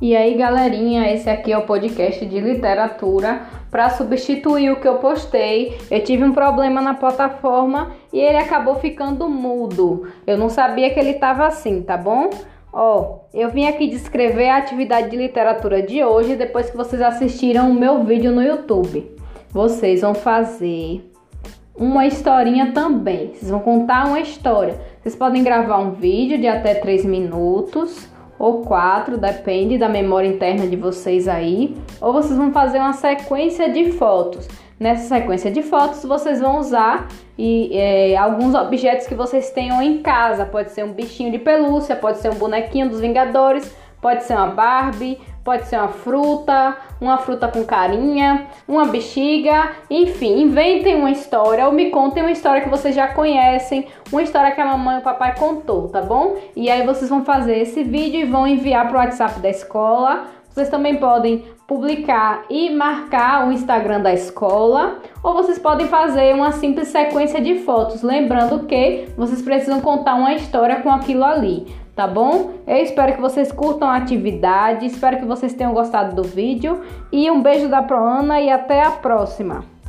E aí, galerinha, esse aqui é o podcast de literatura para substituir o que eu postei. Eu tive um problema na plataforma e ele acabou ficando mudo. Eu não sabia que ele estava assim, tá bom? Ó, eu vim aqui descrever a atividade de literatura de hoje depois que vocês assistiram o meu vídeo no YouTube. Vocês vão fazer uma historinha também. Vocês vão contar uma história. Vocês podem gravar um vídeo de até 3 minutos ou quatro, depende da memória interna de vocês aí, ou vocês vão fazer uma sequência de fotos. Nessa sequência de fotos, vocês vão usar e, é, alguns objetos que vocês tenham em casa. Pode ser um bichinho de pelúcia, pode ser um bonequinho dos Vingadores, pode ser uma Barbie, Pode ser uma fruta, uma fruta com carinha, uma bexiga, enfim, inventem uma história ou me contem uma história que vocês já conhecem, uma história que a mamãe e o papai contou, tá bom? E aí vocês vão fazer esse vídeo e vão enviar para o WhatsApp da escola. Vocês também podem publicar e marcar o Instagram da escola, ou vocês podem fazer uma simples sequência de fotos, lembrando que vocês precisam contar uma história com aquilo ali tá bom? Eu espero que vocês curtam a atividade, espero que vocês tenham gostado do vídeo e um beijo da Proana e até a próxima!